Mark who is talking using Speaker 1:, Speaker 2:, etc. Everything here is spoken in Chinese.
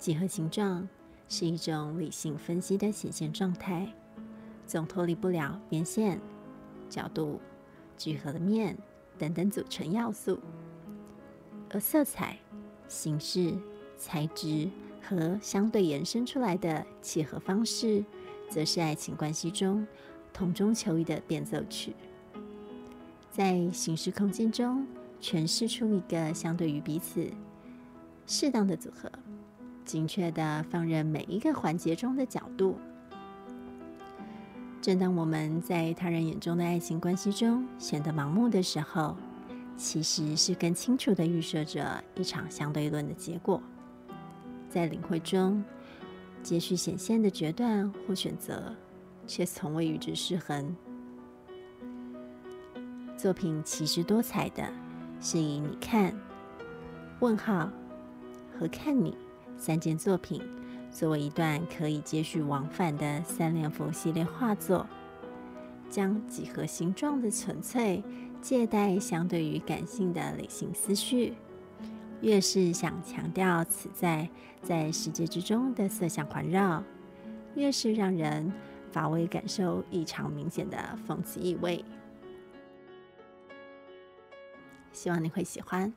Speaker 1: 几何形状是一种理性分析的显现状态，总脱离不了边线、角度、聚合的面等等组成要素。而色彩、形式、材质和相对延伸出来的契合方式，则是爱情关系中同中求异的变奏曲。在形式空间中诠释出一个相对于彼此适当的组合，精确的放任每一个环节中的角度。正当我们在他人眼中的爱情关系中显得盲目的时候，其实是更清楚的预设着一场相对论的结果。在领会中，接续显现的决断或选择，却从未与之失衡。作品其实多彩的，是以你看、问号和看你三件作品作为一段可以接续往返的三连符系列画作，将几何形状的纯粹借代相对于感性的理性思绪，越是想强调此在在世界之中的色相环绕，越是让人乏味感受异常明显的讽刺意味。希望你会喜欢。